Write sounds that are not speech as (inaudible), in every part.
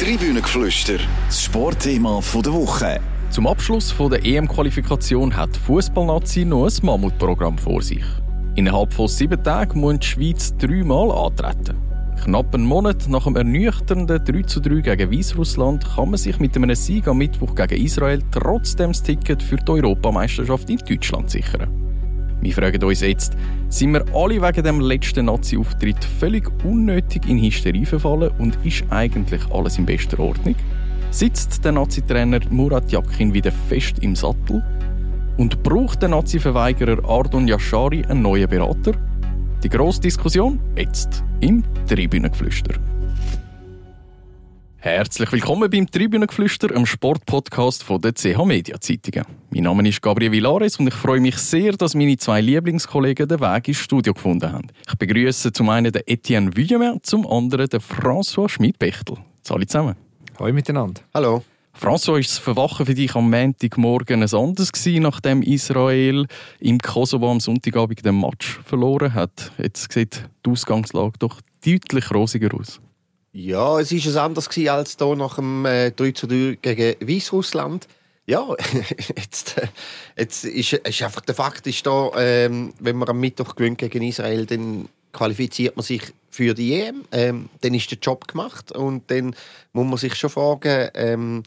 Tribünengeflüster, das Sportthema der Woche. Zum Abschluss der EM-Qualifikation hat die Fußballnazi noch ein Mammutprogramm vor sich. Innerhalb von sieben Tagen muss die Schweiz dreimal antreten. Knapp einen Monat nach dem ernüchternden 3 zu 3 gegen Weißrussland kann man sich mit einem Sieg am Mittwoch gegen Israel trotzdem das Ticket für die Europameisterschaft in Deutschland sichern. Wir fragen uns jetzt, sind wir alle wegen dem letzten Nazi-Auftritt völlig unnötig in Hysterie verfallen und ist eigentlich alles in bester Ordnung? Sitzt der Nazi-Trainer Murat Yakin wieder fest im Sattel? Und braucht der Nazi-Verweigerer Ardon Yashari einen neuen Berater? Die grosse Diskussion jetzt im Tribünengeflüster. Herzlich willkommen beim Tribünengeflüster, einem Sportpodcast der CH Media Zeitungen. Mein Name ist Gabriel Villares und ich freue mich sehr, dass meine zwei Lieblingskollegen den Weg ins Studio gefunden haben. Ich begrüße zum einen den Etienne Vuillemin, zum anderen den François Schmidt-Bechtel. Alle zusammen. Hallo miteinander. Hallo. François, ist das Verwachen für dich am Montagmorgen ein anderes gewesen, nachdem Israel im Kosovo am Sonntagabend den Match verloren hat? Jetzt sieht die Ausgangslage doch deutlich rosiger aus. Ja, es ist es anders gewesen als hier nach dem äh, 3 zu 3 gegen Weißrussland. Ja, (laughs) jetzt, äh, jetzt ist, ist einfach der Fakt ist da, ähm, wenn man am Mittwoch gewinnt gegen Israel, dann qualifiziert man sich für die EM. Ähm, dann ist der Job gemacht und dann muss man sich schon fragen, ähm,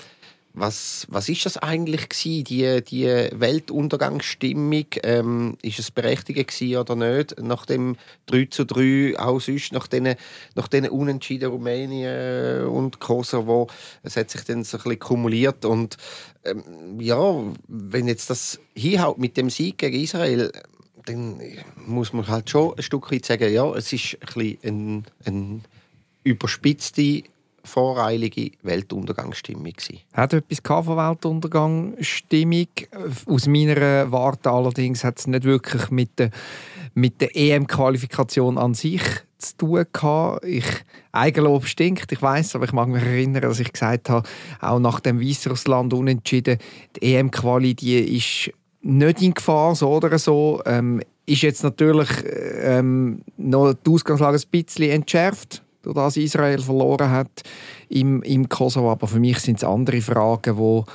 was, was ist das eigentlich gewesen, die, die Weltuntergangsstimmung? Ähm, ist es berechtigt gewesen oder nicht? Nach dem 3 zu 3, auch sonst, nach diesen, nach Unentschieden Rumänien und Kosovo, es hat sich dann so ein bisschen kumuliert und ähm, ja, wenn jetzt das hinhaut mit dem Sieg gegen Israel, dann muss man halt schon ein Stück weit sagen, ja, es ist ein bisschen ein, ein überspitzte voreilige Weltuntergangsstimmung. Hat etwas von Weltuntergangsstimmung? Aus meiner Warte allerdings hat es nicht wirklich mit der, mit der EM-Qualifikation an sich zu tun gehabt. Ich, Eigenlob stinkt, ich weiß, aber ich mag mich erinnern, dass ich gesagt habe, auch nach dem Weißrussland unentschieden, die EM-Quali, ist nicht in Gefahr, so oder so. Ähm, ist jetzt natürlich ähm, noch die Ausgangslage ein bisschen entschärft durch das Israel verloren hat im, im Kosovo. Aber für mich sind es andere Fragen, wo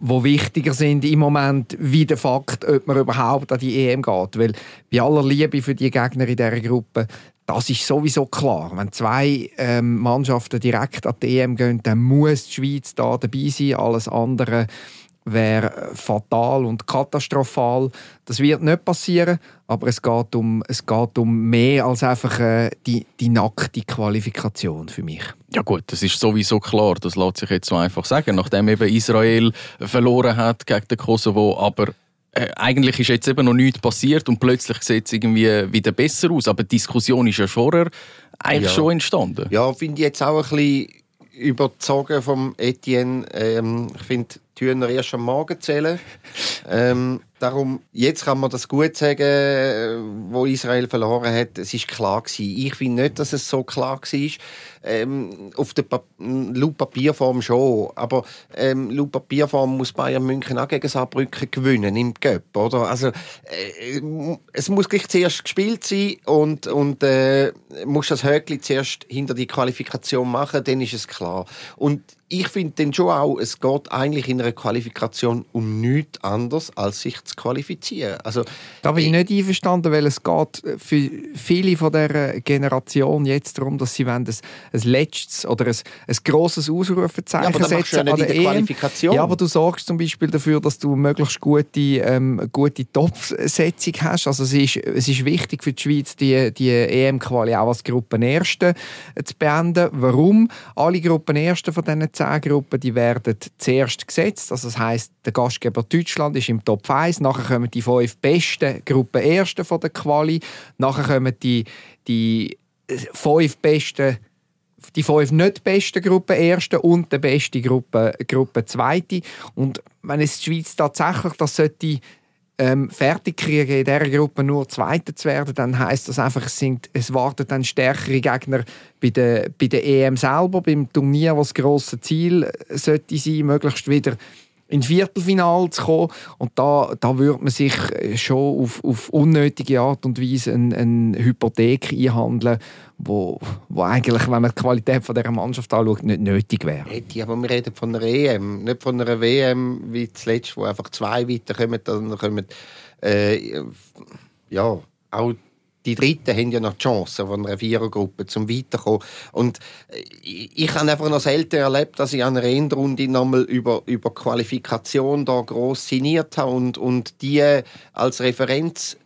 wo wichtiger sind im Moment wie der Fakt, ob man überhaupt an die EM geht. Weil bei aller Liebe für die Gegner in dieser Gruppe, das ist sowieso klar. Wenn zwei ähm, Mannschaften direkt an die EM gehen, dann muss die Schweiz da dabei sein. Alles andere wäre fatal und katastrophal. Das wird nicht passieren, aber es geht um, es geht um mehr als einfach äh, die, die nackte Qualifikation für mich. Ja gut, das ist sowieso klar, das lässt sich jetzt so einfach sagen, nachdem eben Israel verloren hat gegen den Kosovo, aber äh, eigentlich ist jetzt eben noch nichts passiert und plötzlich sieht es irgendwie wieder besser aus, aber die Diskussion ist ja vorher eigentlich ja. schon entstanden. Ja, finde ich jetzt auch ein bisschen überzogen vom Etienne. Ähm, ich finde, Hühner erst am Morgen zählen. Ähm, darum, jetzt kann man das gut sagen, äh, wo Israel verloren hat. Es ist klar gewesen. Ich finde nicht, dass es so klar war. Ähm, auf der pa laut Papierform schon, aber ähm, laut Papierform muss Bayern München auch gegen Saarbrücken gewinnen im Göpp, oder? Also äh, es muss gleich zuerst gespielt sein und und äh, muss das Höckli zuerst hinter die Qualifikation machen, dann ist es klar. Und ich finde dann schon auch, es geht eigentlich in einer Qualifikation um nichts anderes, als sich zu qualifizieren. Also, da bin ich nicht einverstanden, weil es geht für viele von der Generation jetzt darum, dass sie wollen ein, ein letztes oder ein, ein grosses Ausrufezeichen ja, setzen an der, der Qualifikation. Ja, aber du sorgst zum Beispiel dafür, dass du möglichst gute, ähm, gute Top-Setzung hast. Also es ist, es ist wichtig für die Schweiz, die, die EM-Quali auch als Gruppenerste zu beenden. Warum? Alle Gruppenersten von diesen zehn Gruppen die werden zuerst gesetzt. Also das heißt, der Gastgeber Deutschland ist im Top 1. Nachher kommen die fünf besten Gruppen Ersten von der Quali. Nachher kommen die, die fünf besten die fünf nicht besten Gruppen Ersten und die beste Gruppe, Gruppe Zweite. Und wenn es die Schweiz tatsächlich das sollte ähm, fertig kriegen, in dieser Gruppe nur Zweiter zu werden, dann heißt das einfach, es, sind, es warten dann stärkere Gegner bei der, bei der EM selber, beim Turnier, was das grosse Ziel sollte sein, möglichst wieder ins Viertelfinale zu kommen. Und da, da würde man sich schon auf, auf unnötige Art und Weise eine, eine Hypothek einhandeln, wo, wo eigentlich, wenn man die Qualität von dieser Mannschaft anschaut, nicht nötig wäre. Hätte, aber wir reden von einer EM, nicht von einer WM wie zuletzt, wo einfach zwei weiterkommen, dann kommen äh, ja, auch die Dritten haben ja noch die Chance von einer Vierergruppe zum Weiterkommen. Und ich, ich habe einfach noch selten erlebt, dass ich an einer Endrunde nochmal über, über Qualifikation da gross signiert habe und, und die als Referenz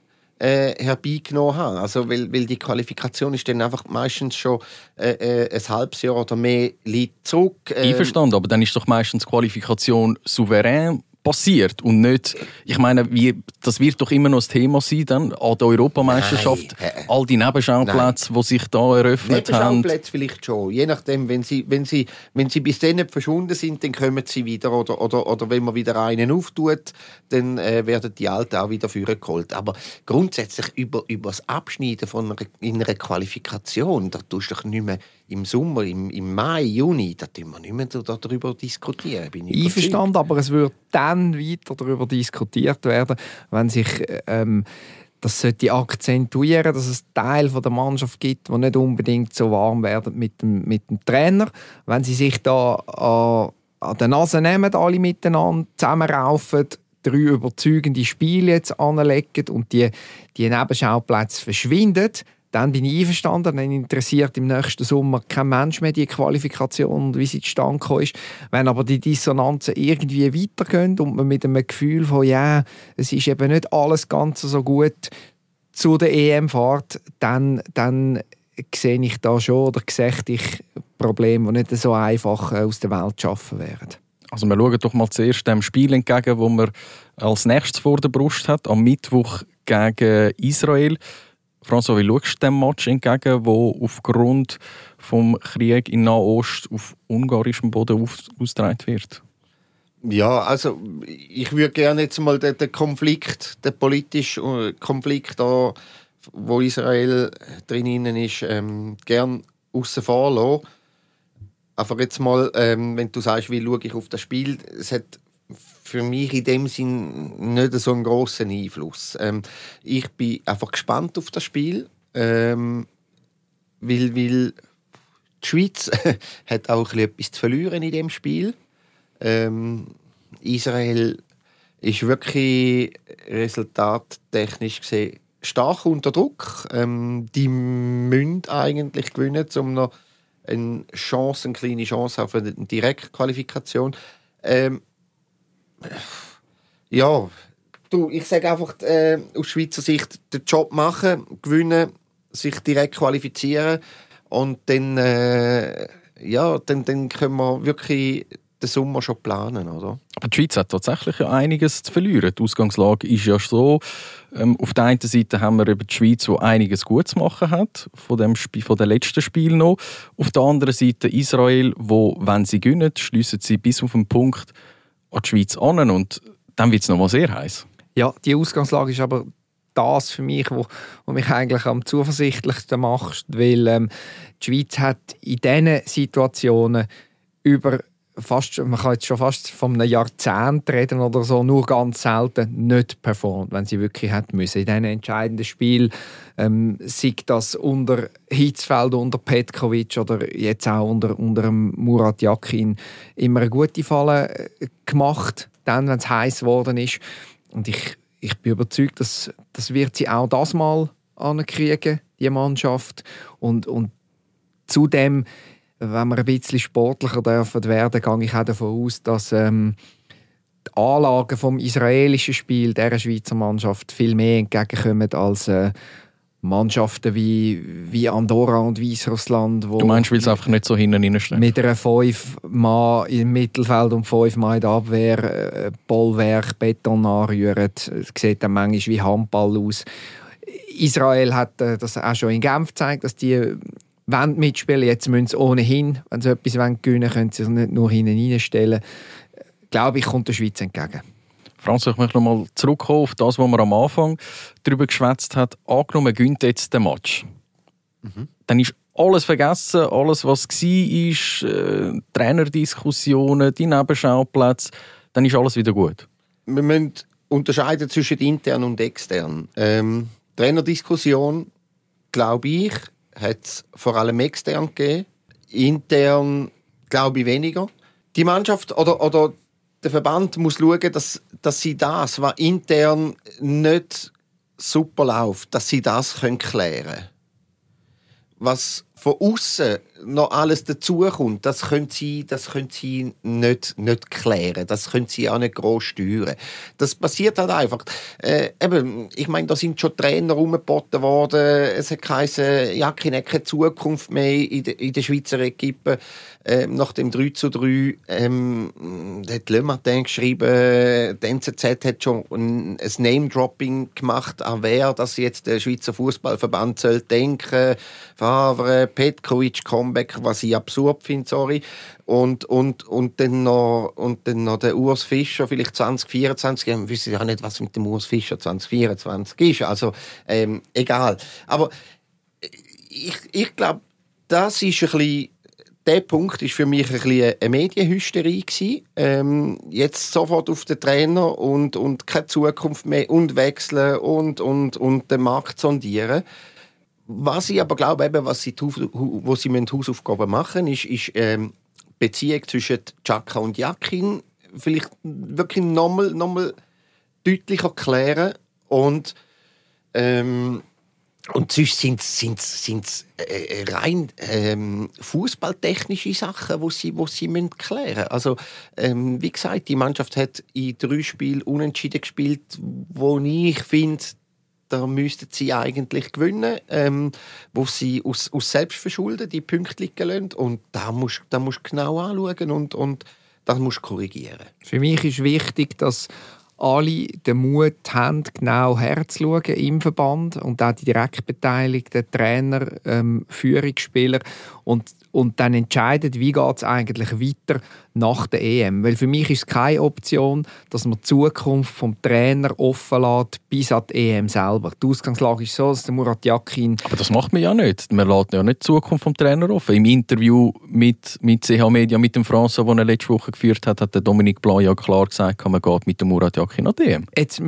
äh, herbeigenommen habe. Also, weil, weil die Qualifikation ist dann einfach meistens schon äh, äh, ein halbes Jahr oder mehr liegt zurück. Ähm, Einverstanden, aber dann ist doch meistens Qualifikation souverän passiert und nicht, ich meine, wie, das wird doch immer noch das Thema sein dann an der Europameisterschaft, Nein. all die Nebenschauplätze, die sich da eröffnet haben. Nebenschauplätze vielleicht schon, je nachdem, wenn sie, wenn sie, wenn sie bis dann nicht verschwunden sind, dann kommen sie wieder oder, oder, oder wenn man wieder einen auftut, dann äh, werden die Alten auch wieder geholt. Aber grundsätzlich über, über das Abschneiden von einer, in einer Qualifikation, da tust du doch nicht mehr im Sommer, im, im Mai, Juni, da tun wir nicht mehr darüber diskutieren. Bin ich Einverstanden, aber es wird dann weiter darüber diskutiert werden, wenn sich ähm, das sollte akzentuieren, dass es Teil der Mannschaft gibt, die nicht unbedingt so warm werden mit dem, mit dem Trainer. Wenn sie sich da an, an der Nase nehmen, alle miteinander zusammenraufen, drei überzeugende Spiele jetzt anlegen und die, die Nebenschauplätze verschwinden, dann bin ich einverstanden. Dann interessiert im nächsten Sommer kein Mensch mehr die Qualifikation und wie sie zustande gekommen ist. Wenn aber die Dissonanzen irgendwie weitergehen und man mit einem Gefühl von, ja, es ist eben nicht alles ganz so gut zu der EM fahrt, dann, dann sehe ich da schon oder sehe ich Probleme, die nicht so einfach aus der Welt zu schaffen wären. Also wir schauen doch mal zuerst dem Spiel entgegen, das man als nächstes vor der Brust hat, am Mittwoch gegen Israel. François, wie schaust du dem Match entgegen, wo aufgrund des Krieges in Nahost auf ungarischem Boden ausgetragen wird? Ja, also ich würde gerne jetzt mal den, den Konflikt, den politischen äh, Konflikt, da, wo Israel drinnen ist, ähm, gerne außen vor lassen. Aber jetzt mal, ähm, wenn du sagst, wie schaue ich auf das Spiel, es hat für mich in dem Sinn nicht so einen großen Einfluss. Ähm, ich bin einfach gespannt auf das Spiel, ähm, weil, weil die Schweiz (laughs) hat auch etwas zu verlieren in dem Spiel. Ähm, Israel ist wirklich resultattechnisch gesehen stark unter Druck. Ähm, die müssen eigentlich gewinnen, um noch eine Chance, eine kleine Chance auf eine Direktqualifikation. Ähm, ja, du, ich sage einfach äh, aus Schweizer Sicht den Job machen, gewinnen, sich direkt qualifizieren und dann, äh, ja, dann, dann können wir wirklich den Sommer schon planen, oder? Aber die Schweiz hat tatsächlich ja einiges zu verlieren. Die Ausgangslage ist ja so, ähm, auf der einen Seite haben wir über die Schweiz, die einiges gut zu machen hat, von dem Spiel, von dem letzten Spiel noch. Auf der anderen Seite Israel, wo, wenn sie gewinnen, schließen sie bis auf den Punkt an die Schweiz an und dann wird es nochmal sehr heiß. Ja, die Ausgangslage ist aber das für mich, wo, wo mich eigentlich am zuversichtlichsten macht, weil ähm, die Schweiz hat in diesen Situationen über fast, man kann jetzt schon fast von einem Jahrzehnt reden oder so, nur ganz selten nicht performt, wenn sie wirklich hätte müssen. In diesen entscheidenden Spiel ähm, sei das unter Hitzfeld, unter Petkovic oder jetzt auch unter, unter Murat Yakin immer eine gute Falle äh, gemacht, dann, wenn es heiß geworden ist. Und ich, ich bin überzeugt, dass das wird sie auch das mal ankriegen, die Mannschaft. Und, und zudem wenn wir ein bisschen sportlicher dürfen werden, gehe ich auch davon aus, dass ähm, die Anlagen vom israelischen Spiel der Schweizer Mannschaft viel mehr entgegenkommen als äh, Mannschaften wie, wie Andorra und Weißrussland. Du meinst, weil es einfach nicht so hinten stehen? Mit einer fünf Mann im Mittelfeld und fünf Mann in der Abwehr, äh, Bollwerk, Beton anrühren. Es sieht dann manchmal wie Handball aus. Israel hat äh, das auch schon in Genf gezeigt, dass die wollen mitspielen. Jetzt müssen sie ohnehin, wenn sie etwas gewinnen wollen, können sie es nicht nur hinten reinstellen. Glaube ich, kommt der Schweiz entgegen. Franz, ich möchte noch mal zurückkommen auf das, was man am Anfang darüber geschwätzt hat. Angenommen, gönnt jetzt den Match. Mhm. Dann ist alles vergessen, alles, was war, äh, Trainerdiskussionen, die Nebenschauplätze. dann ist alles wieder gut. Wir müssen unterscheiden zwischen intern und extern. Ähm, Trainerdiskussion, glaube ich, hat es vor allem extern gegeben. Intern glaube ich weniger. Die Mannschaft oder, oder der Verband muss schauen, dass, dass sie das, was intern nicht super läuft, dass sie das können klären können. Was von außen noch alles dazukommt, das können sie, das können sie nicht, nicht klären. Das können sie auch nicht groß steuern. Das passiert halt einfach. Äh, eben, ich meine, da sind schon Trainer umgeboten worden. Es hat geheißen, Jakin hat keine Zukunft mehr in, de, in der Schweizer Equipe. Äh, nach dem 3 zu 3 ähm, hat Le Matin geschrieben, die NZZ hat schon ein, ein Name-Dropping gemacht, an wer das jetzt der Schweizer Fußballverband soll denken. Favre, Petkovic, Comeback, was ich absurd finde, sorry. Und, und, und, dann noch, und dann noch der Urs Fischer, vielleicht 2024. Ich weiß ja nicht, was mit dem Urs Fischer 2024 ist. Also, ähm, egal. Aber ich, ich glaube, das ist ein bisschen der Punkt ist für mich ein eine Medienhysterie gewesen. Ähm, jetzt sofort auf den Trainer und, und keine Zukunft mehr und wechseln und, und, und den Markt sondieren. Was ich aber glaube, eben, was sie, wo sie Hausaufgaben machen ist, ist ähm, Beziehung zwischen Chaka und Jakin vielleicht wirklich nochmal noch mal deutlicher klären und ähm, und sonst sind es sind's, äh, rein ähm, fußballtechnische Sachen, wo sie, wo sie müssen klären. Also ähm, wie gesagt, die Mannschaft hat in drei Spielen unentschieden gespielt, wo ich finde, da müssten sie eigentlich gewinnen, ähm, wo sie aus, aus Selbstverschulden die Punkte liegen lassen. Und da musst du musst genau anschauen und, und das musst korrigieren. Für mich ist wichtig, dass alle den Mut haben, genau herzuschauen im Verband und auch die direkt beteiligten Trainer, ähm, Führungsspieler und, und dann entscheiden, wie geht es eigentlich weiter nach der EM. Weil für mich ist es keine Option, dass man die Zukunft vom Trainer offen lässt bis an die EM selber. Die Ausgangslage ist so, dass der Murat Yakin... Aber das macht man ja nicht. Man lässt ja nicht die Zukunft vom Trainer offen. Im Interview mit, mit CH Media, mit dem François, das er letzte Woche geführt hat, hat der Dominik Blanc ja klar gesagt, man geht mit dem Murat Yakin an die EM. Jetzt,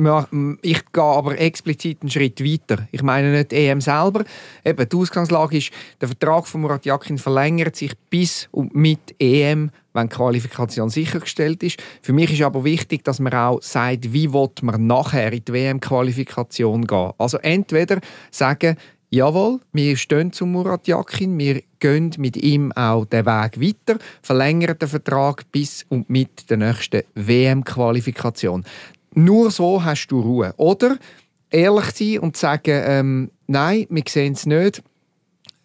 ich gehe aber explizit einen Schritt weiter. Ich meine nicht die EM selber. Eben, die Ausgangslage ist, der Vertrag von Murat Yakin verlängert sich bis und mit EM wenn die Qualifikation sichergestellt ist. Für mich ist aber wichtig, dass man auch sagt, wie man nachher in die WM-Qualifikation gehen. Also entweder sagen, jawohl, wir stehen zu Murat Yakin, wir gehen mit ihm auch den Weg weiter, verlängern den Vertrag bis und mit der nächsten WM-Qualifikation. Nur so hast du Ruhe. Oder ehrlich sein und sagen, ähm, nein, wir sehen es nicht,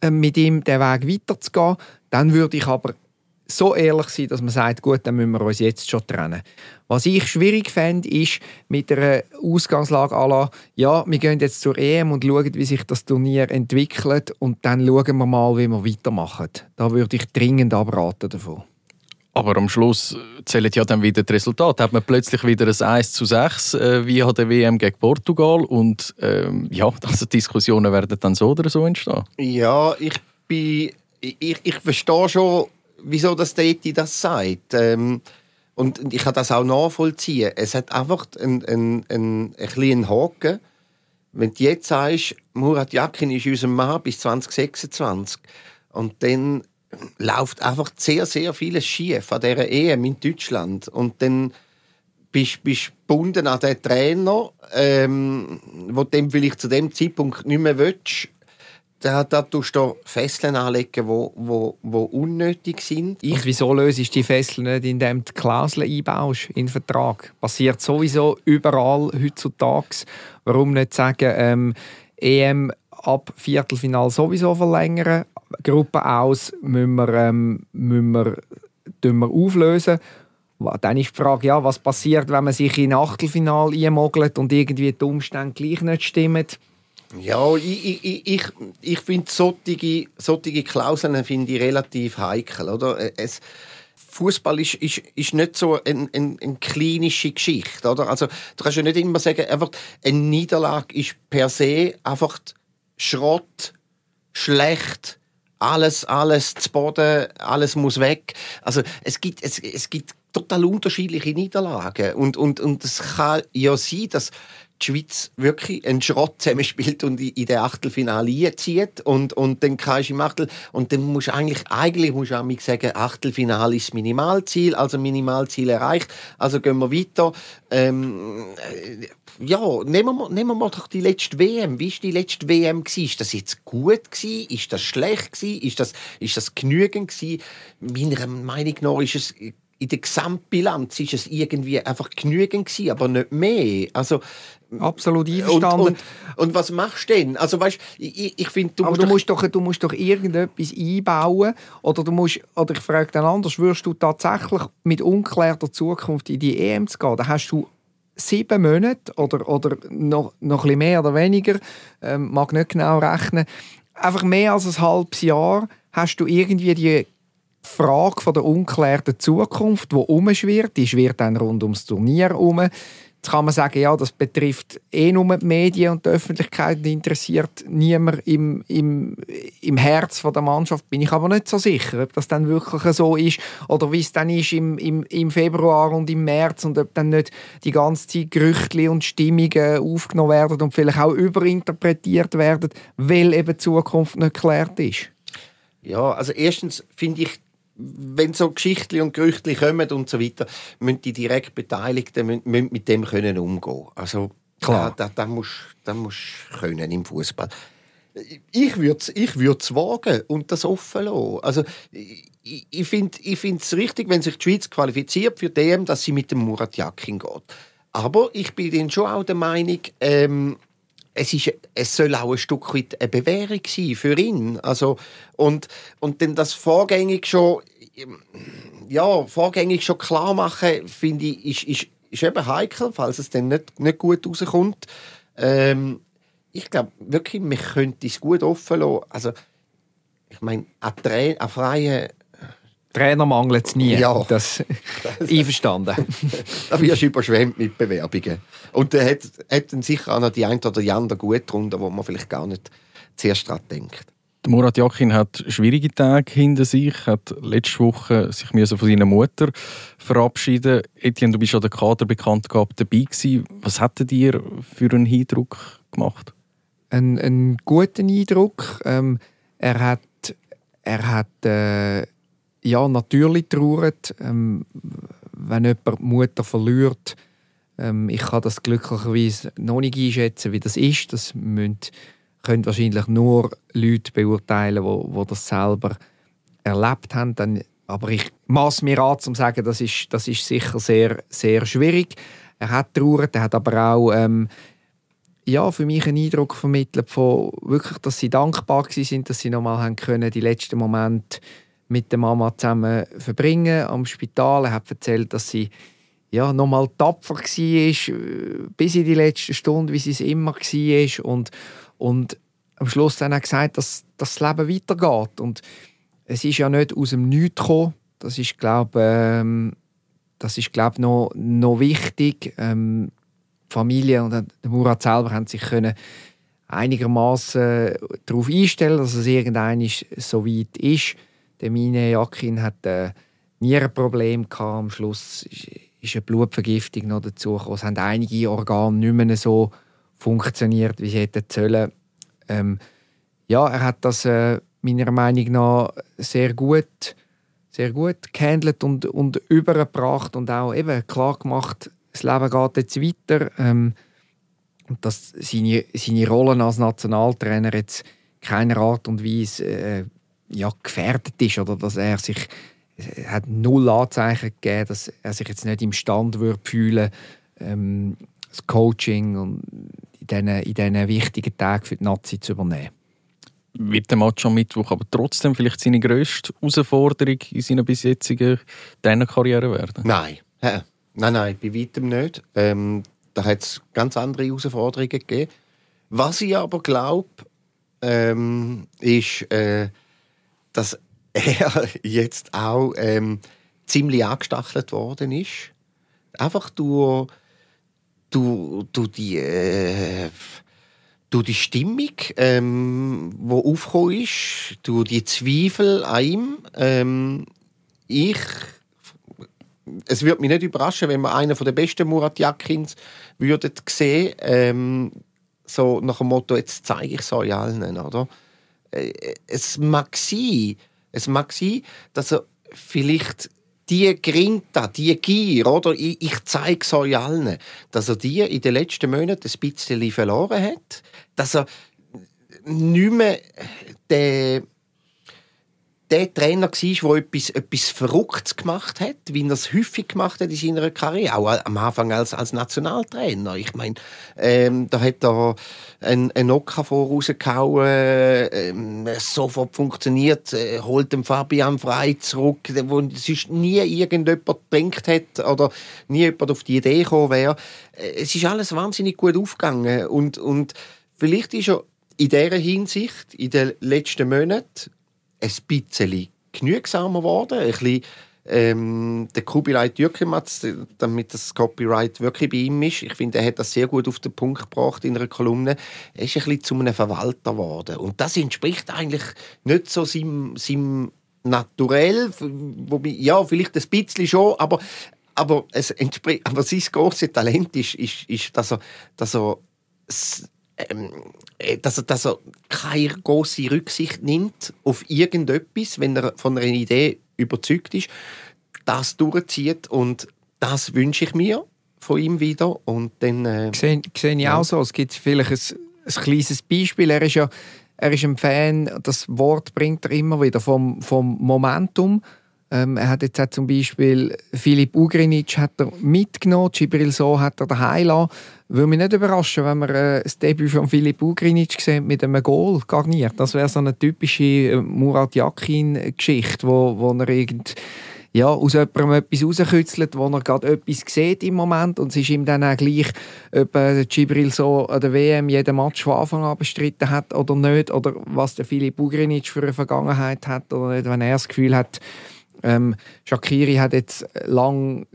äh, mit ihm den Weg weiterzugehen. Dann würde ich aber so ehrlich sein, dass man sagt, gut, dann müssen wir uns jetzt schon trennen. Was ich schwierig fände, ist mit einer Ausgangslage à ja, wir gehen jetzt zur EM und schauen, wie sich das Turnier entwickelt und dann schauen wir mal, wie wir weitermachen. Da würde ich dringend abraten davon. Aber am Schluss zählen ja dann wieder das Resultat. Hat man plötzlich wieder ein 1 zu 6 äh, wie an der WM gegen Portugal und ähm, ja, (laughs) also Diskussionen werden dann so oder so entstehen. Ja, ich bin, ich, ich verstehe schon wieso das Dati das sagt. Ähm, und ich kann das auch nachvollziehen. Es hat einfach einen, einen, einen, einen kleinen Haken. Wenn du jetzt sagst, Murat Yakin ist unser Mann bis 2026 und dann läuft einfach sehr, sehr vieles schief an dieser EM in Deutschland und dann bist du gebunden an den Trainer, ähm, wo dem vielleicht zu dem Zeitpunkt nicht mehr willst, da, da tust Fesseln anlegen, die wo, wo, unnötig sind. Ich Und wieso löst die Fesseln nicht, indem du Klauseln einbaust in den Vertrag? Passiert sowieso überall heutzutage. Warum nicht sagen, ähm, EM ab Viertelfinal sowieso verlängern, Gruppe aus müssen wir, ähm, müssen wir, wir auflösen. Dann ist die Frage, ja, was passiert, wenn man sich in Achtelfinal einmogelt und irgendwie die Umstände gleich nicht stimmen? Ja, ich, ich, ich, ich finde solche, solche Klauseln finde ich relativ heikel. Oder? Es, Fußball ist, ist, ist nicht so eine, eine, eine klinische Geschichte. Oder? Also, du kannst ja nicht immer sagen, einfach eine Niederlage ist per se einfach Schrott, schlecht, alles, alles zu Boden, alles muss weg. Also es gibt, es, es gibt total unterschiedliche Niederlagen. Und, und, und es kann ja sein, dass die Schweiz wirklich einen Schrott zusammenspielt und in den Achtelfinale zieht und, und dann kannst du im Achtel und dann musst du eigentlich, eigentlich musst du auch sagen, Achtelfinale ist Minimalziel, also Minimalziel erreicht, also gehen wir weiter. Ähm, äh, ja, nehmen wir, nehmen wir doch die letzte WM. Wie war die letzte WM? Gewesen? Ist das jetzt gut? Gewesen? Ist das schlecht? Gewesen? Ist, das, ist das genügend? Gewesen? Meiner Meinung nach ist es in der Gesamtbilanz ist es irgendwie einfach genügend gewesen, aber nicht mehr. Also absolut einverstanden. Und, und, und, was machst du denn? Also weißt, ich, ich finde, du, musst, du musst doch, du musst doch irgendetwas einbauen oder du musst, oder ich frage dann anders, würdest du tatsächlich mit unklärter Zukunft in die EM zu gehen? Da hast du sieben Monate oder, oder noch, noch ein bisschen mehr oder weniger, ähm, mag nicht genau rechnen, einfach mehr als ein halbes Jahr hast du irgendwie die Frage von der unklärten Zukunft, die umschwirrt, die schwirrt dann rund ums Turnier herum. Jetzt kann man sagen, ja, das betrifft eh nur die Medien und die Öffentlichkeit, die interessiert niemand im, im, im Herz von der Mannschaft. Bin ich aber nicht so sicher, ob das dann wirklich so ist oder wie es dann ist im, im, im Februar und im März und ob dann nicht die ganze Zeit Gerüchte und Stimmungen aufgenommen werden und vielleicht auch überinterpretiert werden, weil eben die Zukunft nicht geklärt ist. Ja, also erstens finde ich wenn so Geschichten und Gerüchte kommen und so weiter, müssen die direkt Beteiligten müssen, müssen mit dem können umgehen. Also klar, da, da, musst da musst können im Fußball. Ich würde es ich wagen und das offen lassen. Also, ich, ich finde es richtig, wenn sich die Schweiz qualifiziert für dem, dass sie mit dem Murat Yakin geht. Aber ich bin dann schon auch der Meinung, ähm, es, ist, es soll auch ein Stück weit eine Bewährung sein für ihn. Also, und, und dann das vorgängig schon, ja, vorgängig schon klar machen, finde ich, ist, ist, ist eben heikel, falls es dann nicht, nicht gut rauskommt. Ähm, ich glaube wirklich, wir könnten es gut offen lassen. Also, ich meine, an, an freien Trainer mangelt es nie. Ja. Das, (laughs) einverstanden. da wirst du überschwemmt mit Bewerbungen. Und da hat, hat dann sicher auch noch die ein oder die andere gut drunter, wo man vielleicht gar nicht zuerst daran denkt. Murat Yakin hat schwierige Tage hinter sich, hat letzte Woche sich von seiner Mutter verabschieden. Etienne, du bist an der Kader bekannt gehabt dabei gewesen. Was hat er dir für einen Eindruck gemacht? Ein, einen guten Eindruck. Ähm, er hat, er hat äh, ja, natürlich trauert, ähm, wenn jemand die Mutter verliert. Ähm, ich kann das glücklicherweise noch nicht einschätzen, wie das ist. Das müssen, können wahrscheinlich nur Leute beurteilen, die, die das selber erlebt haben. Dann, aber ich maß mir an, zu sagen, das ist, das ist sicher sehr, sehr schwierig. Er hat trauert, er hat aber auch ähm, ja, für mich einen Eindruck vermittelt von wirklich, dass sie dankbar sind, dass sie nochmal können, die letzten Momente mit der Mama zusammen verbringen am Spital. Er hat erzählt, dass sie ja, nochmal tapfer war, äh, bis in die letzte Stunde, wie sie es immer war. Und, und am Schluss dann er gesagt, dass, dass das Leben weitergeht. Und es ist ja nicht aus dem Nichts gekommen. Das ist, glaube ähm, das ist, glaub, noch, noch wichtig. Ähm, die Familie und der Murat selber haben sich können einigermaßen darauf einstellen, dass es irgendwann so weit ist. Der Mine Jakin hat äh, Nierenproblem gehabt. Am Schluss ist eine Blutvergiftung noch dazu gekommen. Es haben einige Organe nicht mehr so funktioniert, wie sie hätten sollen. Ähm, ja, er hat das äh, meiner Meinung nach sehr gut, sehr gut gehandelt und, und übergebracht und auch eben klar gemacht, das Leben geht jetzt weiter. Ähm, und dass seine, seine Rolle als Nationaltrainer jetzt keiner Art und Weise äh, ja, gefährdet ist oder dass er sich es hat null Anzeichen gegeben, dass er sich jetzt nicht imstand würde fühlen ähm, das Coaching und in diesen, in diesen wichtigen Tagen für die Nazi zu übernehmen. Wird der Match am Mittwoch aber trotzdem vielleicht seine grösste Herausforderung in seiner bisherigen Trainerkarriere werden? Nein. Ja. Nein, nein, bei weitem nicht. Ähm, da hat es ganz andere Herausforderungen gegeben. Was ich aber glaube, ähm, ist, äh, dass (laughs) er jetzt auch ähm, ziemlich angestachelt worden ist. Einfach durch, durch, durch die, äh, durch die Stimmung, ähm, die aufgekommen ist, durch die Zweifel an ihm. Ähm, ich es würde mich nicht überraschen, wenn wir einen der besten Murat Yakins würden sehen, ähm, so nach dem Motto, jetzt zeige ich es euch allen, oder? Äh, es mag sein, es mag sein, dass er vielleicht die Grinta, die Gier, oder? Ich, ich zeige es euch allen, dass er die in den letzten Monaten ein bisschen verloren hat, dass er nicht mehr den der Trainer war, der etwas, etwas Verrücktes gemacht hat, wie er es häufig gemacht hat in seiner Karriere, auch am Anfang als, als Nationaltrainer. Ich meine, ähm, da hat er einen, einen Okafor rausgehauen, ähm, sofort funktioniert, äh, holt den Fabian Frei zurück, wo sonst nie irgendjemand gedacht hat oder nie jemand auf die Idee gekommen wäre. Äh, es ist alles wahnsinnig gut aufgegangen und, und vielleicht ist er in dieser Hinsicht in den letzten Monaten ein bisschen genügsamer geworden. Ein bisschen, ähm, der Kubilay Türkematz, damit das Copyright wirklich bei ihm ist. Ich finde, er hat das sehr gut auf den Punkt gebracht in einer Kolumne. Er ist ein bisschen zu einem Verwalter geworden. Und das entspricht eigentlich nicht so seinem, seinem Naturell. Wobei, ja, vielleicht ein bisschen schon, aber, aber, es entspricht, aber sein großes Talent ist, ist, ist dass er, dass er dass er, dass er keine große Rücksicht nimmt auf irgendetwas, wenn er von einer Idee überzeugt ist, das durchzieht und das wünsche ich mir von ihm wieder und dann... Äh, sehe, sehe ich auch so. Es gibt vielleicht ein, ein kleines Beispiel. Er ist ja er ist ein Fan, das Wort bringt er immer wieder vom, vom Momentum. Ähm, er hat jetzt zum Beispiel Filip Ugrinic hat er mitgenommen, Gibril So hat er daheim lassen. Würde mich nicht überraschen, wenn wir äh, das Debüt von Filip Ugrinic sehen mit einem Goal garniert. Das wäre so eine typische äh, Murat Yakin-Geschichte, wo, wo er irgend ja, aus jemandem etwas rauskützelt, wo er gerade etwas sieht im Moment und es ist ihm dann auch gleich, ob äh, Gibril so an der WM jeden Match von Anfang an bestritten hat oder nicht oder was der Filip Ugrinic für eine Vergangenheit hat oder nicht, wenn er das Gefühl hat, ähm, Shakiri hat jetzt lang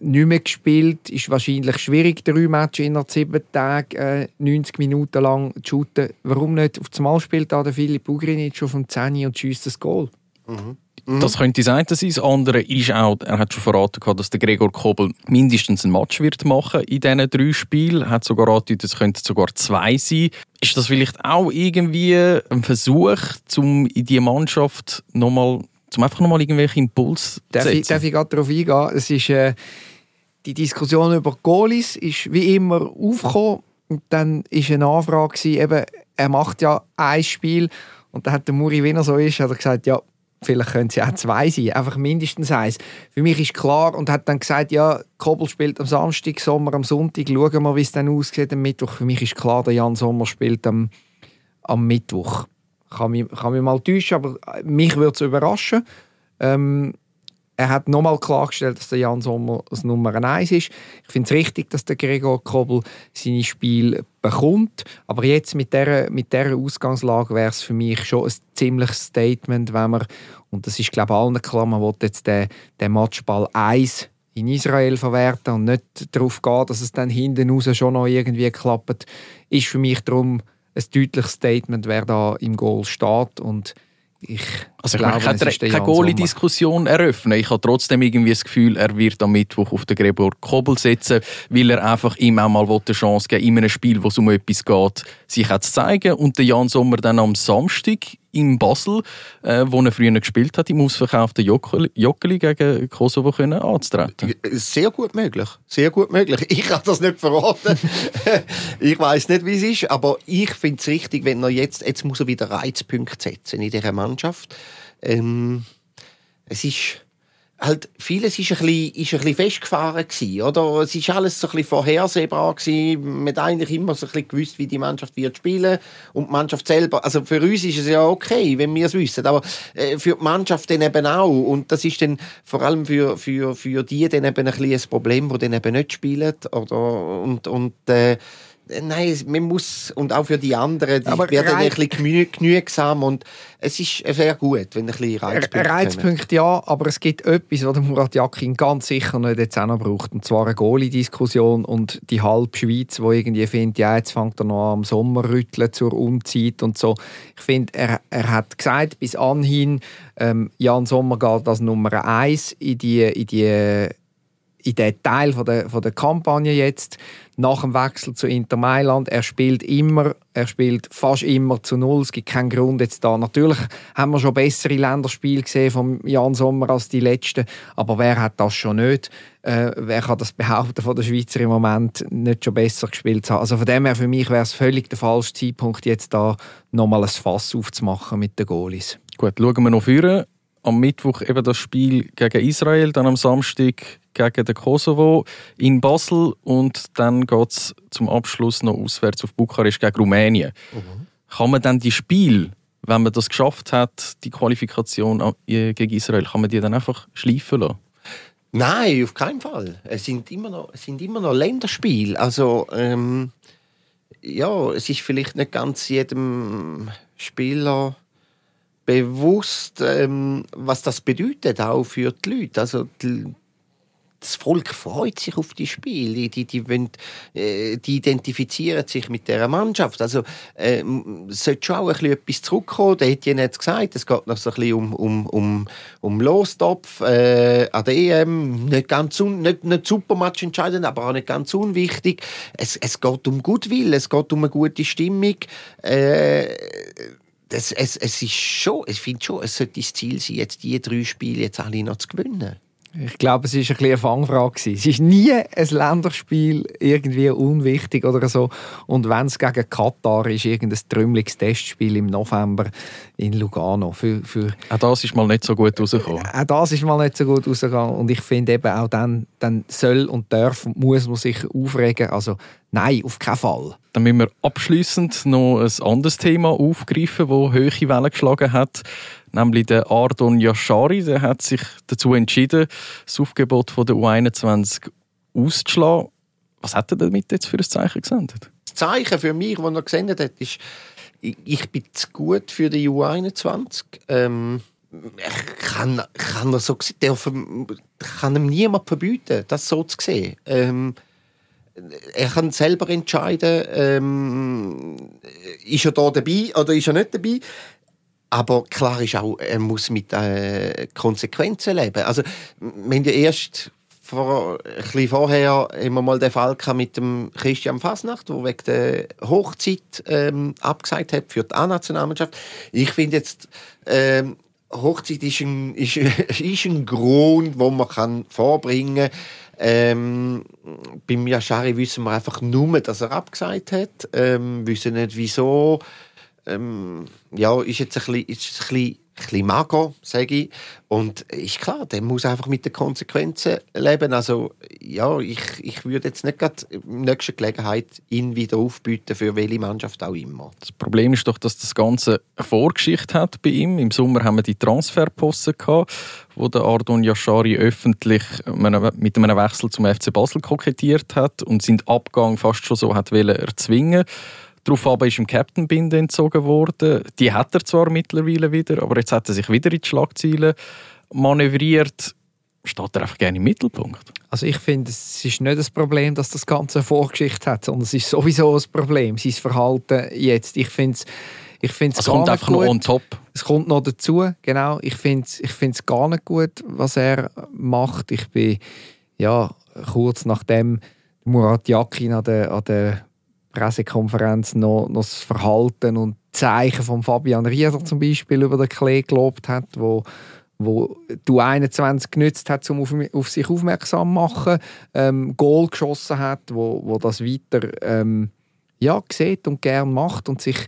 nicht mehr gespielt. Ist wahrscheinlich schwierig, drei Matches in sieben Tagen äh, 90 Minuten lang zu shooten. Warum nicht? Auf das Mal spielt da der Philipp Ugrinic auf dem 10 und schießt das Goal. Mhm. Das könnte sein. Das andere ist auch, er hat schon verraten, dass der Gregor Kobel mindestens ein Match wird machen in diesen drei Spielen. Er hat sogar angedeutet, es könnten sogar zwei sein. Ist das vielleicht auch irgendwie ein Versuch, um in die Mannschaft nochmal um einfach nochmal irgendwelche Impuls darf setzen. Ich, darf ich gerade darauf eingehen? Es ist, äh, die Diskussion über Goalies ist wie immer aufgekommen. Und dann war eine Anfrage, gewesen, eben, er macht ja ein Spiel. Und dann hat der Muri, wie er so ist, hat er gesagt, ja, vielleicht können sie auch zwei sein, einfach mindestens eins. Für mich ist klar und hat dann gesagt, ja, Kobel spielt am Samstag, Sommer am Sonntag, schauen wir, wie es dann aussieht am Mittwoch. Für mich ist klar, der Jan Sommer spielt am, am Mittwoch kann mich, kann mich mal täuschen, aber mich würde es überraschen. Ähm, er hat nochmal klargestellt, dass der Jan Sommer das Nummer 1 ist. Ich finde es richtig, dass der Gregor Kobel seine Spiel bekommt. Aber jetzt mit dieser, mit dieser Ausgangslage wäre es für mich schon ein ziemliches Statement, wenn man, und das ist glaube ich allen klar, man will jetzt den, den Matchball 1 in Israel verwerten und nicht darauf gehen, dass es dann hinten raus schon noch irgendwie klappt, ist für mich darum ein deutliches Statement, wer da im Goal steht. Und ich also ich glaube, ich kann keine Goalie-Diskussion eröffnen. Ich habe trotzdem irgendwie das Gefühl, er wird am Mittwoch auf den Gregor Kobel setzen, weil er einfach ihm auch mal eine Chance geben in einem Spiel, wo es um etwas geht, sich auch zu zeigen. Und der Jan Sommer dann am Samstag in Basel, äh, wo er früher gespielt hat, im ausverkauften Joggeli gegen Kosovo können anzutreten. Sehr gut möglich. Sehr gut möglich. Ich kann das nicht verraten. (laughs) ich weiß nicht, wie es ist, aber ich finde es richtig, wenn er jetzt, jetzt muss er wieder Reizpunkte setzen in dieser Mannschaft. Ähm, es ist halt vieles ist ein bisschen, ist ein bisschen festgefahren gewesen, oder? Es ist alles so ein bisschen vorhersehbar gewesen. Man hat eigentlich immer so ein bisschen gewusst, wie die Mannschaft wird spielen und die Mannschaft selber. Also für uns ist es ja okay, wenn wir es wissen, aber äh, für die Mannschaft dann eben auch. Und das ist dann vor allem für, für, für die dann eben ein bisschen ein Problem, die dann eben nicht spielen, oder? Und, und äh, Nein, man muss, und auch für die anderen, die aber werden ein bisschen genügsam und es ist sehr gut, wenn ein bisschen Reizpunkte Reizpunkte ja, aber es gibt etwas, was Murat Yakin ganz sicher nicht jetzt auch noch braucht, und zwar eine Goalie-Diskussion und die halbe Schweiz, die irgendwie findet, ja, jetzt fängt er noch am Sommer rütteln zur Umzeit und so. Ich finde, er, er hat gesagt, bis anhin, ähm, Jan Sommer geht als Nummer eins in die, in die in den Teil von der, von der Kampagne jetzt, nach dem Wechsel zu Inter Mailand. Er spielt immer, er spielt fast immer zu Null. Es gibt keinen Grund jetzt da. Natürlich haben wir schon bessere Länderspiele gesehen von Jan Sommer als die letzten, aber wer hat das schon nicht? Äh, wer kann das behaupten von der Schweizer im Moment nicht schon besser gespielt zu haben? Also von dem her für mich wäre es völlig der falsche Zeitpunkt jetzt da nochmal ein Fass aufzumachen mit den Goalies. Gut, schauen wir noch vorne. Am Mittwoch eben das Spiel gegen Israel, dann am Samstag gegen den Kosovo in Basel und dann geht es zum Abschluss noch auswärts auf Bukarest gegen Rumänien. Mhm. Kann man dann die Spiel, wenn man das geschafft hat, die Qualifikation gegen Israel, kann man die dann einfach schleifen lassen? Nein, auf keinen Fall. Es sind immer noch, es sind immer noch Länderspiele. Also ähm, ja, es ist vielleicht nicht ganz jedem Spieler bewusst, ähm, was das bedeutet auch für die Leute. Also die, das Volk freut sich auf die Spiele, die, die, wollen, äh, die identifizieren sich mit der Mannschaft. Also äh, sollte schon auch ein etwas zurückkommen. Der hat ja nicht gesagt, es geht noch so ein bisschen um, um, um, um Lostopf äh, an der EM. Nicht, ganz un, nicht, nicht super Match entscheidend, aber auch nicht ganz unwichtig. Es, es geht um Gutwill, es geht um eine gute Stimmung. Äh, es, es, es ist schon, ich finde schon, es sollte das Ziel sein, jetzt die drei Spiele jetzt alle noch zu gewinnen. Ich glaube, es war ein eine Fangfrage. Es ist nie ein Länderspiel irgendwie unwichtig oder so. Und wenn es gegen Katar ist, irgendein trümmeliges Testspiel im November in Lugano. Für, für auch das ist mal nicht so gut rausgekommen. Auch das ist mal nicht so gut rausgekommen. Und ich finde eben auch dann, dann soll und darf und muss man sich aufregen. Also nein, auf keinen Fall. Dann müssen wir abschließend noch ein anderes Thema aufgreifen, das hohe Wellen geschlagen hat nämlich der Ardon Yashari. Der hat sich dazu entschieden, das Aufgebot von der U21 auszuschlagen. Was hat er damit jetzt für ein Zeichen gesendet? Das Zeichen für mich, das er gesendet hat, ist, ich bin zu gut für die U21. Ähm, ich kann, kann er so dürfen, kann ihm niemand verbieten, das so zu sehen. Ähm, er kann selber entscheiden, ähm, ist er da dabei oder ist er nicht dabei. Aber klar ist auch, er muss mit äh, Konsequenzen leben. Also, wir haben ja erst vor, ein bisschen vorher immer mal den Fall mit dem Christian Fasnacht, der wegen der Hochzeit ähm, abgesagt hat für die A-Nationalmannschaft. Ich finde jetzt, ähm, Hochzeit ist ein, (laughs) ist, ist ein Grund, wo man kann vorbringen kann. Ähm, beim Yashari wissen wir einfach nur, dass er abgesagt hat. Ähm, wissen nicht, wieso ähm, ja, ist jetzt ein bisschen, ist ein bisschen, ein bisschen mager, sage ich. Und ist klar, der muss einfach mit den Konsequenzen leben. Also, ja, ich, ich würde jetzt nicht gerade in der nächsten Gelegenheit ihn wieder aufbieten, für welche Mannschaft auch immer. Das Problem ist doch, dass das Ganze eine Vorgeschichte hat bei ihm. Im Sommer haben wir die Transferposten gehabt, wo der Ardon Yashari öffentlich mit einem Wechsel zum FC Basel kokettiert hat und seinen Abgang fast schon so hat erzwingen Daraufhin ist ihm Captain-Binde entzogen worden. Die hat er zwar mittlerweile wieder, aber jetzt hat er sich wieder in die Schlagzeilen manövriert. Steht er einfach gerne im Mittelpunkt? Also ich finde, es ist nicht das Problem, dass das Ganze eine Vorgeschichte hat, sondern es ist sowieso ein Problem, sein Verhalten jetzt. Ich finde es ich finde es kommt einfach gut. noch on top. Es kommt noch dazu, genau. Ich finde es ich gar nicht gut, was er macht. Ich bin ja kurz nachdem Murat Yakin an der, an der Pressekonferenz noch, noch das Verhalten und Zeichen von Fabian Rieder zum Beispiel über den Klee gelobt hat, wo wo du 21 genützt hat, um auf, auf sich aufmerksam zu machen, ähm, Goal geschossen hat, wo, wo das weiter ähm, ja, sieht und gern macht und sich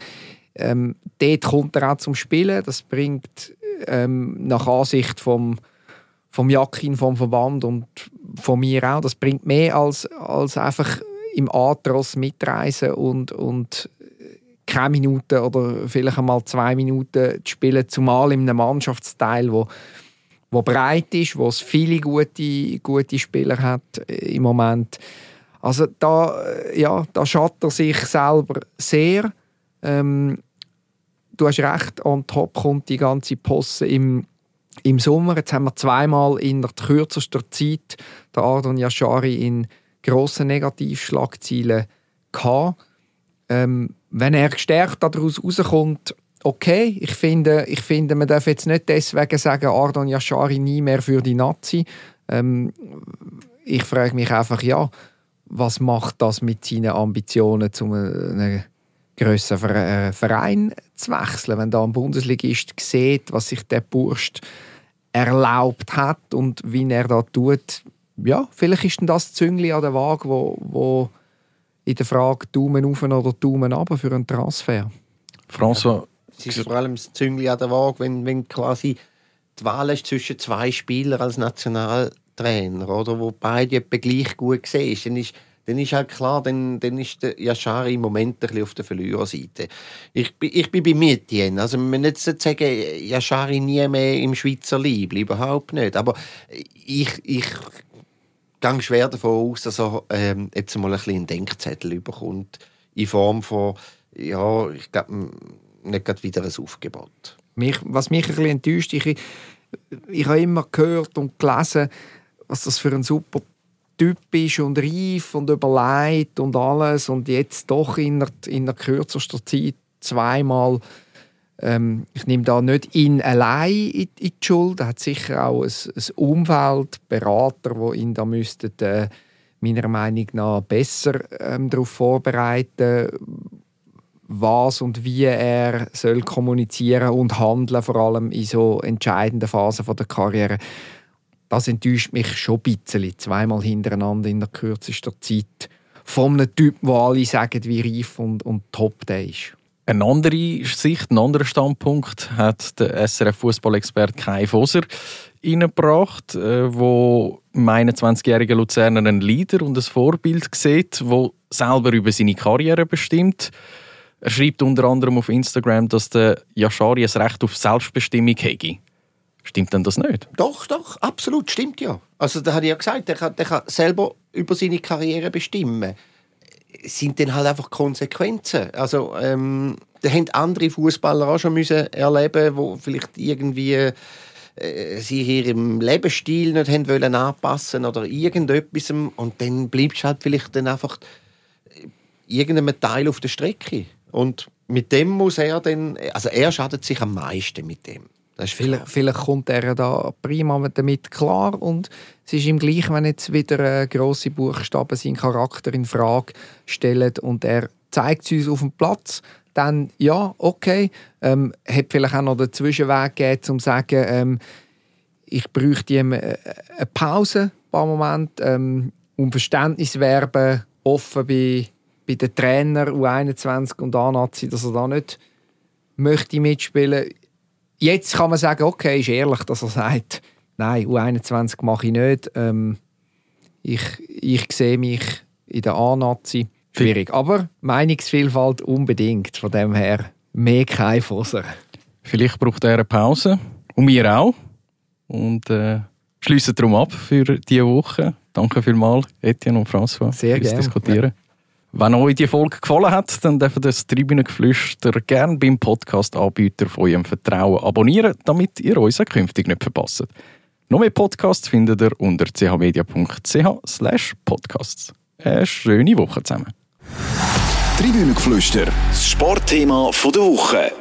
ähm, dort kommt er auch zum Spielen. Das bringt ähm, nach Ansicht vom vom Jakin, vom Verband und von mir auch, das bringt mehr als, als einfach im Atros mitreisen und, und keine Minuten oder vielleicht einmal zwei Minuten zu spielen, zumal in einem Mannschaftsteil, wo, wo breit ist, wo es viele gute, gute Spieler hat im Moment. Also da, ja, da schadet er sich selber sehr. Ähm, du hast recht, on top kommt die ganze Posse im, im Sommer. Jetzt haben wir zweimal in der kürzester Zeit der Ardon Yashari in grossen Negativschlagzeilen gehabt. Ähm, wenn er gestärkt daraus rauskommt, okay. Ich finde, ich finde, man darf jetzt nicht deswegen sagen, Ardon Yashari nie mehr für die Nazi. Ähm, ich frage mich einfach, ja, was macht das mit seinen Ambitionen, zu einem grösseren äh, Verein zu wechseln? Wenn da ein Bundesligist sieht, was sich der Burst erlaubt hat und wie er da tut, ja, vielleicht ist denn das Züngli an der Waage, wo, wo in der Frage Daumen auf oder Daumen ab für einen Transfer. François, es ist vor allem das Züngli an der Waage, wenn, wenn quasi die Wahl ist zwischen zwei Spielern als Nationaltrainer, oder, wo beide etwa gleich gut sehen, dann ist, dann ist halt klar, dann, dann ist der Yashari im Moment ein bisschen auf der Verliererseite. Ich, ich bin bei Mietien. Also, man nicht sagen, Yashari nie mehr im Schweizer Liebling, überhaupt nicht. Aber ich, ich gehe schwer davon aus, dass er ähm, jetzt mal ein bisschen einen Denkzettel bekommt, in Form von, ja, ich glaube, nicht gerade wieder ein Aufgebot. Mich, was mich ein bisschen enttäuscht, ich, ich habe immer gehört und gelesen, was das für ein super Typ ist und reif und überlegt und alles und jetzt doch in der, in der kürzester Zeit zweimal ähm, ich nehme da nicht ihn allein in, die Schuld, er hat sicher auch ein, ein Umfeld, Berater, wo ihn da müssten, äh, meiner Meinung nach besser ähm, darauf vorbereiten was und wie er soll kommunizieren und handeln, vor allem in so entscheidenden Phasen der Karriere. Das enttäuscht mich schon ein bisschen. Zweimal hintereinander in der kürzesten Zeit. Von einem Typ, wo alle sagen, wie reif und, und top der ist. Eine andere Sicht, einen anderen Standpunkt hat der SRF-Fußballexperte Kai Foser reingebracht, äh, wo im 21-jährigen Luzerner einen Leader und ein Vorbild sieht, wo selber über seine Karriere bestimmt. Er schreibt unter anderem auf Instagram, dass der Yashari ein Recht auf Selbstbestimmung hätte. Stimmt denn das nicht? Doch, doch, absolut, stimmt ja. Also da habe ich ja gesagt, der kann, der kann selber über seine Karriere bestimmen. Sind dann halt einfach Konsequenzen. Also ähm, da haben andere Fußballer auch schon müssen erleben, wo vielleicht irgendwie äh, sich ihrem Lebensstil nicht haben wollen anpassen oder irgendetwas und dann bleibst du halt vielleicht dann einfach irgendeinem Teil auf der Strecke. Und mit dem muss er dann, also er schadet sich am meisten mit dem. Vielleicht, vielleicht, kommt er da prima damit klar und es ist ihm gleich, wenn jetzt wieder große Buchstaben seinen Charakter in Frage stellen und er zeigt es uns auf dem Platz, dann ja, okay, ähm, hat vielleicht auch noch den Zwischenweg gegeben, um zu sagen, ähm, ich bräuchte ihm äh, eine Pause, ein paar Momente, ähm, um Verständnis werben, offen bei bei den Trainern U21 und A-Nazi, dass er da nicht möchte mitspielen Jetzt kann man sagen, okay, ist ehrlich, dass er sagt, nein, U21 mache ich nicht. Ähm, ich, ich sehe mich in der A-Nazi. Schwierig. Aber Meinungsvielfalt unbedingt. Von dem her mehr kein Fosser. Vielleicht braucht er eine Pause. Und wir auch. Und äh, schließen darum ab für diese Woche. Danke vielmals, Etienne und François, Sehr fürs gerne. Diskutieren. Ja. Wenn euch die Folge gefallen hat, dann dürft ihr das Tribünengeflüster gerne beim Podcast-Anbieter von eurem Vertrauen abonnieren, damit ihr uns künftig nicht verpasst. Noch mehr Podcasts findet ihr unter chmedia.ch podcasts. Eine schöne Woche zusammen. Tribünengeflüster, das Sportthema der Woche.